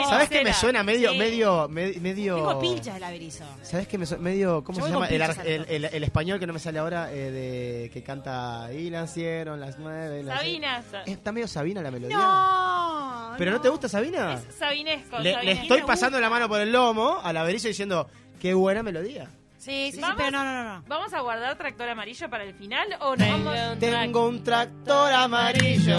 ¿Sabes qué me suena medio, Sí. medio, me- medio? Tengo pinchas de la Berizo. ¿Sabes qué me suena? Medio, ¿cómo Yo se llama? El, el, al el- el español que no me sale ahora, eh, de que canta y nacieron las nueve. las Sabina. seis". Está medio Sabina la melodía. No. ¿Pero no, te gusta Sabina? Es Sabinesco. Le, le Sabinesco. estoy pasando la mano por el lomo a la Berizo diciendo, qué buena melodía. Sí, sí, sí, Vamos. pero no, no, no. ¿Vamos a guardar tractor amarillo para el final o no? Vamos... Tengo un tractor amarillo.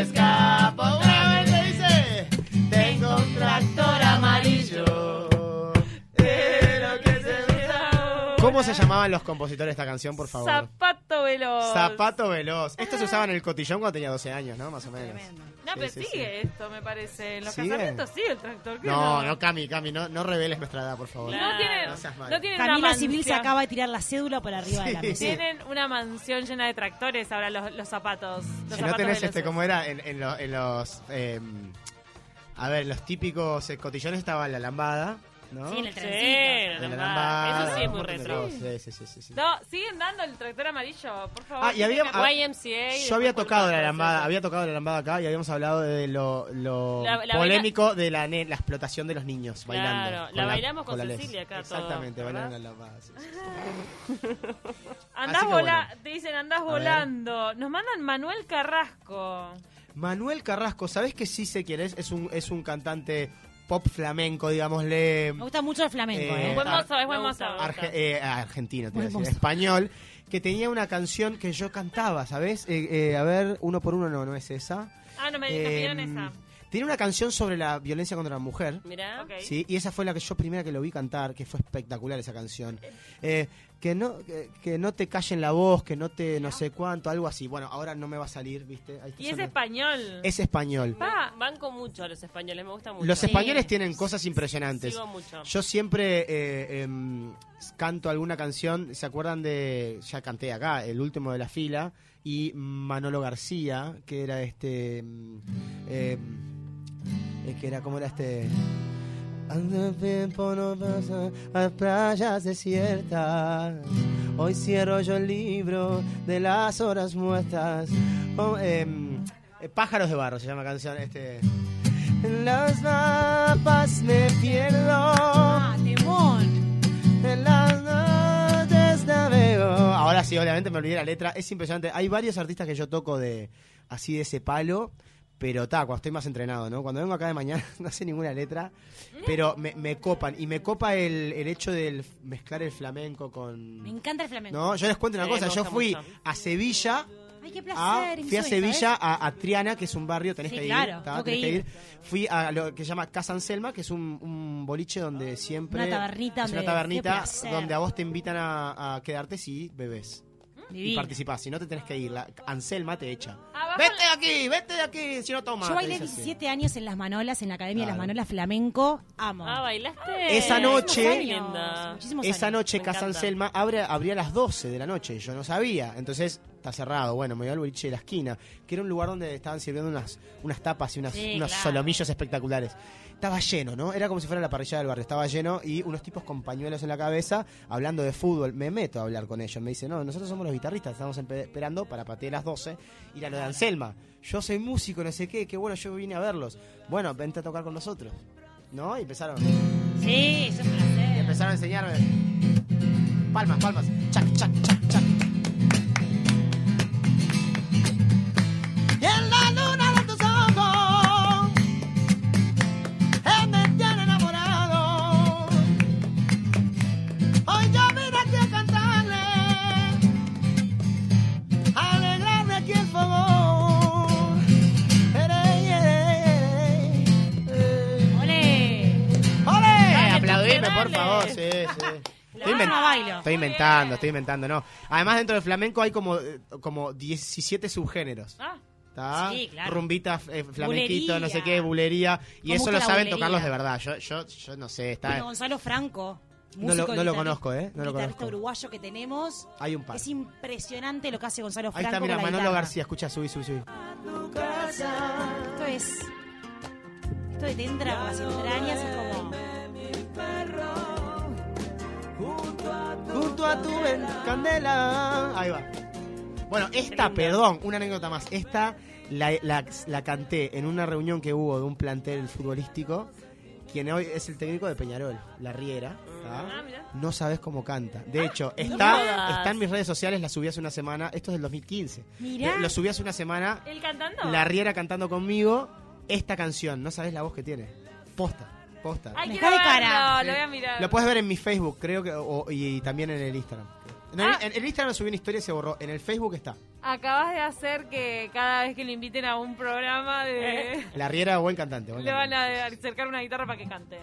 Tener un escapo. Una vez le dice, tengo un tractor amarillo. ¿Cómo se llamaban los compositores de esta canción, por favor? Zapato veloz. Zapato veloz. Esto se usaba en el cotillón cuando tenía 12 años, ¿no? Más o menos. No, pero Sí, sí, sigue esto, me parece. En los ¿Sigue? casamientos sigue el tractor. ¿qué No, no, Cami, Cami, no, no reveles nuestra edad, por favor. No tienen, No seas no tienen una Camila Civil se acaba de tirar la cédula por arriba de la Sí. mesa. Tienen una mansión llena de tractores ahora los, los zapatos. Los Si no tenés este. ¿cómo era? En, en lo- en los. eh, a ver, los típicos eh, cotillones estaba la lambada, ¿no? Sí, en el Sí, trencito. la La lambada. Eso sí es un muy montón de retro. cosas. Sí, sí, sí, sí, sí. No, siguen dando el tractor amarillo, por favor. Ah, y había- ah, YMCA. Yo había tocado la lambada, eso. había tocado la lambada acá y habíamos hablado de lo, lo La- la polémico de la, ne- la explotación de los niños Claro, bailando. la bailamos con les. Cecilia acá todos, Exactamente, ¿verdad? bailaron la lambada. sí, sí, sí. Andás Así que vola- bueno. te dicen andás ver. volando. Nos mandan Manuel Carrasco. Manuel Carrasco, ¿sabés que sí sé quién es? Es un, es un cantante pop flamenco, digámosle. Me gusta mucho el flamenco, ¿eh? Buen ar- mozo, es buen mozo. arge- eh, argentino, te iba a Buen decir, mozo. español, que tenía una canción que yo cantaba, ¿sabes? Eh, eh, a ver, uno por uno no, no es esa. Ah, no me, Eh, pidieron esa. Tiene una canción sobre la violencia contra la mujer. Mirá. Ok. Sí, y esa fue la que yo primera que lo vi cantar, que fue espectacular esa canción. Eh, que no que, que no te callen la voz, que no te no sé cuánto, algo así. Bueno, ahora no me va a salir, ¿viste? Ahí está Y es español. Es español. Pa. Banco mucho a los españoles, me gusta mucho. Los Sí. españoles tienen cosas impresionantes. Sigo mucho. Yo siempre eh, em, canto alguna canción, ¿se acuerdan de, ya canté acá, el último de la fila, y Manolo García, que era este, em, eh, que era, ¿cómo era este? Ando el tiempo no pasa a playas desiertas. Hoy cierro yo el libro de las horas muertas. Oh, em, eh, Pájaros de barro se llama la canción. Este. En las mapas me pierdo. Ah, temón. En las noches navego. Ahora sí, obviamente me olvidé la letra. Es impresionante. Hay varios artistas que yo toco de así de ese palo. Pero ta, cuando estoy más entrenado, ¿no? Cuando vengo acá de mañana no sé ninguna letra, pero me, me copan. Y me copa el, el hecho de mezclar el flamenco con... Me encanta el flamenco. No, yo les cuento una Sí, cosa. Yo fui mucho. a Sevilla Ay, qué placer. Fui a Sevilla ¿sabes? a, a Triana, que es un barrio, tenés Sí, que ir. claro, ta, tengo que tenés ir. Fui a lo que se llama Casa Anselma, que es un, un boliche donde siempre. Una tabernita Es una donde- tabernita donde a vos te invitan a, a quedarte si bebés. Y participás, si no te tenés que ir. La, Anselma te echa. Abajo Vete de aquí, vete de aquí, si no tomas. Yo bailé dice así. 17 años en Las Manolas, en la Academia de Las. Manolas Flamenco. Amo. Ah, ¿bailaste? Esa noche- Esa noche Casa. Anselma abre, abría a las 12 de la noche, yo no sabía. Entonces está cerrado. Bueno, me voy al boliche de la esquina, que era un lugar donde estaban sirviendo unas, unas tapas y unas, Sí, unos claro. solomillos espectaculares. Estaba lleno, ¿no? Era como si fuera la parrilla del barrio. Estaba lleno y unos tipos con pañuelos en la cabeza hablando de fútbol. Me meto a hablar con ellos. Me dicen, no, nosotros somos los guitarristas, estamos esperando para patear las 12 ir a lo de Anselma. Yo soy músico, no sé qué, qué bueno, yo vine a verlos. Bueno, vente a tocar con nosotros. ¿No? Y empezaron. Sí, es un Y placer. empezaron a enseñarme. Palmas, palmas. Chac, chac, chac, chac. Sí, sí. Estoy, próxima inven- bailo. estoy inventando, estoy inventando, no. Además, dentro del flamenco hay como, eh, como 17 subgéneros. Ah. Sí, claro. Rumbita, eh, flamenquito, no sé qué, bulería. Y ¿Cómo eso lo saben bulería? tocarlos de verdad. Yo, yo, yo no sé, está. Bueno, Gonzalo Franco. No lo- no conozco, ¿eh? No lo conozco. uruguayo que tenemos. Hay un par. Es impresionante lo que hace Gonzalo Ahí Franco. está, mira, con Manolo guitarra. García. Escucha, subí, subí, subí. Esto es. Esto de te entra por las entrañas es como. A tu candela. Ahí va. Bueno, esta, perdón, una anécdota más. Esta la, la- la canté en una reunión que hubo de un plantel futbolístico. Quien hoy es el técnico de Peñarol, La Riera. ah. No sabes cómo canta. De hecho, no está, en mis redes sociales, la subí hace una semana. Esto es del 2015. Mirá. Lo subí hace una semana. ¿El cantando? La Riera cantando conmigo esta canción. No sabes la voz que tiene. Posta, posta. Ay, quiero cara. lo voy a mirar. Lo puedes ver en mi Facebook, creo que, o- y también en el Instagram. En el, Ah. en el Instagram subí una historia y se borró. En el Facebook está. Acabas de hacer que cada vez que le inviten a un programa de... La Riera, buen cantante. buen le van cantante. a acercar una guitarra para que cante.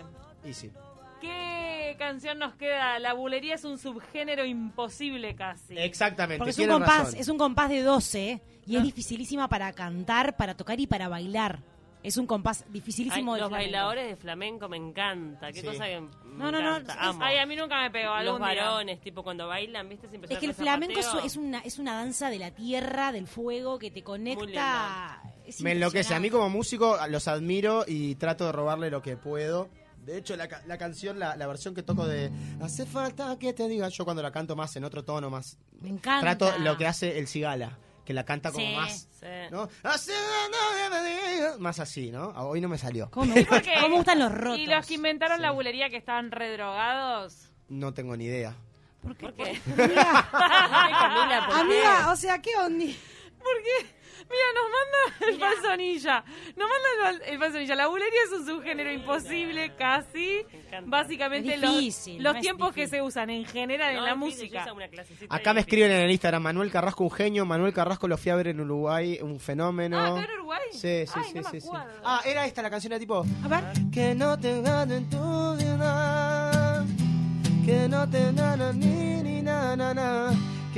Y sí. ¿Qué canción nos queda? La bulería es un subgénero imposible casi. Exactamente. Porque es un tienen compás, razón. es un compás de 12 y Ah. es dificilísima para cantar, para tocar y para bailar. Es un compás Ay, dificilísimo de los flamenco. bailadores de flamenco me encanta. Qué Sí. cosa que No, no, no, me encanta. es- Amo. Ay, a mí nunca me pegó. los algún día. varones, tipo cuando bailan, ¿viste? Siempre Es que el flamenco es, es una, es una danza de la tierra, del fuego, que te conecta. Es Me enloquece. A mí como músico los admiro y trato de robarle lo que puedo. De hecho, la, ca- la canción, la, la versión que toco de Hace falta que te diga, yo cuando la canto más en otro tono, más... Me encanta. Trato lo que hace el Cigala, que la canta como Sí. más... Sí. ¿no? Más así, ¿no? Ah, Hoy no me salió. ¿Cómo me, Porque- cómo me gustan los rotos? Y los que inventaron la bulería que estaban redrogados. No tengo ni idea. ¿Por qué? Amiga, Camila, ¿por qué? amiga, o sea, ¿qué onda? ¿Por qué? Mira, nos manda el falsonilla. Nos manda el, el falsonilla. La bulería es un subgénero imposible, casi. Básicamente, Es los- difícil, los, no tiempos que se usan en general en la música. Acá me escriben en el Instagram, Manuel Carrasco un genio, Manuel Carrasco lo fui a ver en Uruguay, un fenómeno. Ah, ¿acá en Uruguay? Sí, sí, Ay, sí, no sí. Ah, era esta la canción, era tipo... A ver. Que no te ganen tu vida, que no te na na ni ni na na na,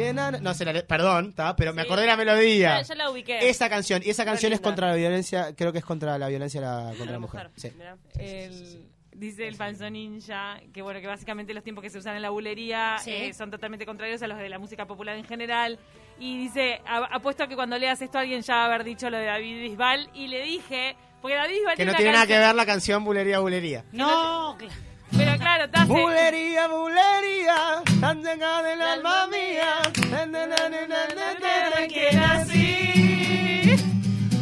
que na, na- No sé, la le- perdón, ¿tá? pero me Sí. acordé la melodía. Ya, ya la ubiqué. Esa canción, y esa canción es linda. contra la violencia, creo que es contra la violencia la- contra La mujer. mujer. Sí. Mirá. El- dice el falso ninja que bueno que básicamente los tiempos que se usan en la bulería Sí. eh, son totalmente contrarios a los de la música popular en general y dice a- apuesto a que cuando leas esto alguien ya va a haber dicho lo de David Bisbal y le dije porque David Bisbal Que no una tiene nada que canción- ver la canción Bulería Bulería. No, claro. Pero claro te hace Bulería, bulería, tan llegada del alma mía. Na, na, na, na, que nací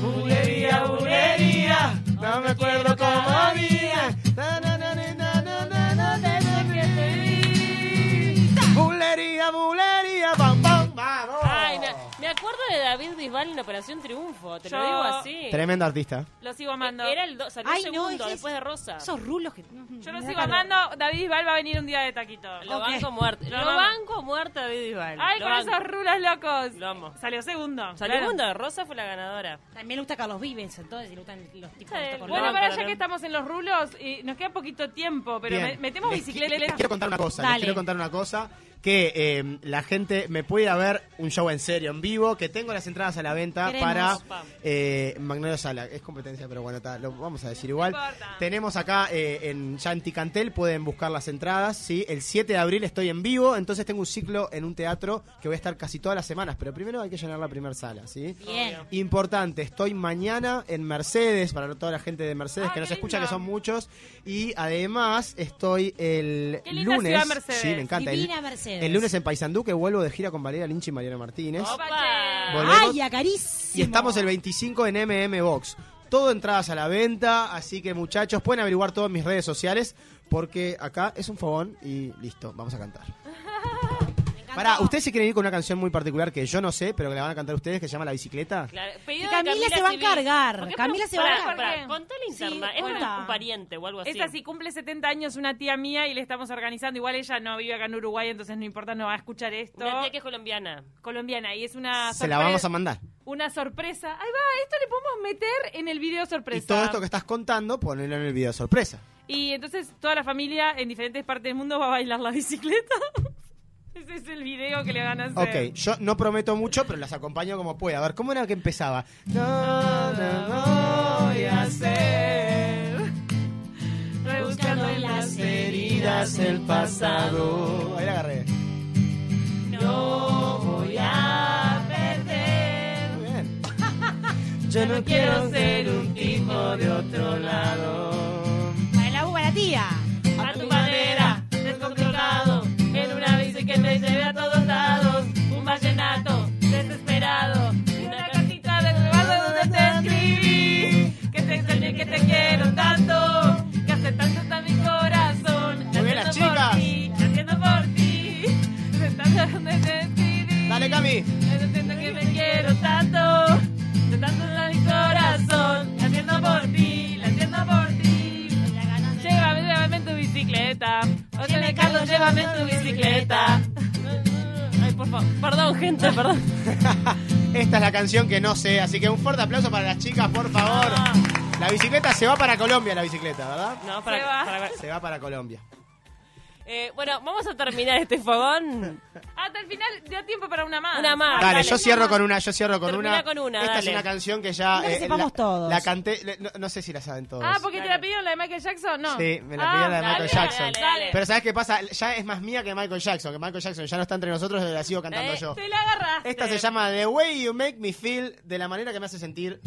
Bulería, bulería, no me acuerdo cómo había. Na, na, na, na, na, na. Bulería, bulería, pam, pam, vamos. De David Bisbal en Operación Triunfo, te Yo- lo digo así. Tremendo artista. lo sigo amando Era el do- salió Ay, no, segundo es- después de Rosa. Esos rulos que. yo lo sigo amando David Bisbal va a venir un día de taquito Lo Ok. banco muerto. Lo banco muerto David Bisbal. ay Lo con banco. esos rulos locos Lo amo. salió segundo Salió claro. segundo, Rosa fue la ganadora. También le gusta Carlos Vives, entonces, y le gustan los tipos Sí, de estos con Bueno, para ya que estamos en los rulos, y nos queda poquito tiempo, pero Bien. me- metemos Les bicicleta. qui- quiero contar una cosa, les Dale. quiero contar una cosa. Que eh, la gente me puede ir a ver un show en serio, en vivo, que tengo las entradas a la venta Queremos. para eh, Magnolia Sala. Es competencia, pero bueno, ta, lo vamos a decir igual. No. Tenemos acá eh, en ya en Ticantel, pueden buscar las entradas. ¿sí? El 7 de abril estoy en vivo, entonces tengo un ciclo en un teatro que voy a estar casi todas las semanas, pero primero hay que llenar la primera sala. ¿sí? Bien. Importante, estoy mañana en Mercedes, para toda la gente de Mercedes Ah, que nos escucha, que son muchos. Y además estoy el Qué linda lunes. ciudad Mercedes. Sí, me encanta. Divina Mercedes. El lunes en Paysandú, que vuelvo de gira con Valeria Lynch y Mariana Martínez. Volvemos. ¡Ay, a carísimo! Y estamos el 25 en MM Box. Todo entradas a la venta, así que muchachos, pueden averiguar todo en mis redes sociales, porque acá es un fogón y listo, vamos a cantar. Pará, ¿ustedes se quieren ir con una canción muy particular que yo no sé, pero que la van a cantar ustedes, que se llama La Bicicleta? Claro, Y pedido de Camila se va a Civil. encargar. ¿Por qué Camila se va a pará, encargar. Contale interna. Sí, es un, hola. un pariente o algo así. Es así, cumple 70 años una tía mía y le estamos organizando. Igual ella no vive acá en Uruguay, entonces no importa, no va a escuchar esto. Una tía que es colombiana. Colombiana y es una Se la sorpre- vamos a mandar. Una sorpresa. Ahí va, esto le podemos meter en el video sorpresa. Y todo esto que estás contando, ponelo en el video sorpresa. Y entonces toda la familia en diferentes partes del mundo va a bailar la bicicleta. Ese es el video que le van a hacer. Ok, yo no prometo mucho, pero las acompaño como pueda. A ver, ¿cómo era que empezaba? No, no, voy a hacer Rebuscando en las heridas el pasado. Ahí la agarré. No voy a perder. Muy bien. Yo no quiero ser un tipo de otro lado. Para la uva, la tía. Bici que te lleve a todos lados. Un vallenato desesperado. Y una cartita de lugar donde te escribí. Que te extrañé, que te quiero tanto. Que hace tanto está mi corazón. Muy bien, las Haciendo por chicas. ti, Haciendo por ti. De tanto donde te escribí. Dale, Cami. Yo siento que me quiero tanto, tanto está mi corazón, latiendo por ti, latiendo por ti. Llévame, llévame en tu bicicleta. Óyeme, Carlos, llévame en tu bicicleta. Ay, por favor. Perdón, gente, perdón. Esta es la canción que no sé, así que un fuerte aplauso para las chicas, por favor. La bicicleta se va para Colombia, la bicicleta, ¿verdad? No, para, Se va. para ver. Se va para Colombia. Eh, bueno, vamos a terminar este fogón. Hasta el final dio tiempo para una más. Una más. Dale, dale. yo cierro con una, yo cierro con Termina una. con una, Esta es una canción que ya que eh, sepamos la, todos. la canté, le- no, no sé si la saben todos. Ah, porque te la pidieron la de Michael Jackson, ¿no? Sí, me la Ah, pidieron la de dale, Michael Jackson. dale, dale. Pero ¿sabes qué pasa? Ya es más mía que Michael Jackson, que Michael Jackson ya no está entre nosotros, la sigo cantando Eh, yo. Te la agarraste. Esta se llama The Way You Make Me Feel, de la manera que me hace sentir.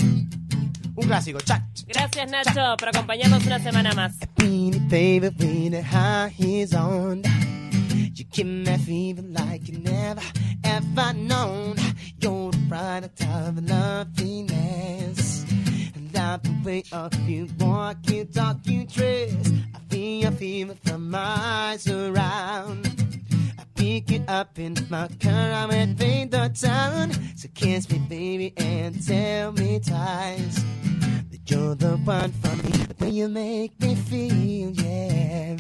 Un clásico, chat. Gracias, Nacho, por acompañarnos una semana más. Beanie baby, when the high is on. You give me fever like you never ever known. You're the product of loveliness. And the way of you walk, you talk, you dress. I feel your fever from miles around. Up in my car. I'm at the town. So kiss me, baby, and tell me twice that you're the one for me. The way you make me feel, yeah.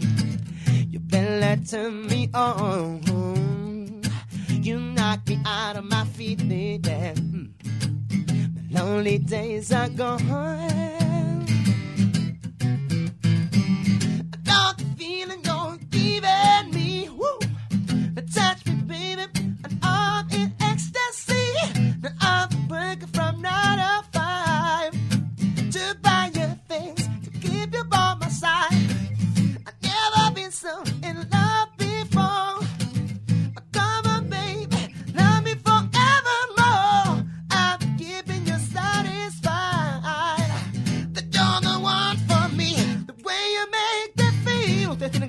You better turn me on. You knock me out of my feet, baby. Mm. My lonely days are gone. Feeling you're giving me. Touch me, baby, and I'm in ecstasy. Now I'm working from nine to five to buy you things to keep you by my side. I've never been so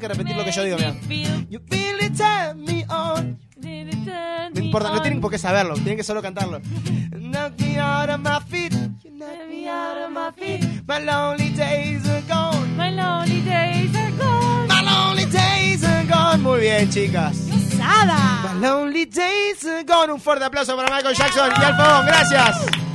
que repetir lo que yo digo, mira. You really turn me on. No importa, no tienen por qué saberlo, tienen que solo cantarlo. Knock me out of my feet. You knock me out of my feet. My lonely days are gone. My lonely days are gone. My lonely days are gone. Muy bien, chicas. My lonely days are gone. Un fuerte aplauso para Michael Jackson y Alfon, gracias.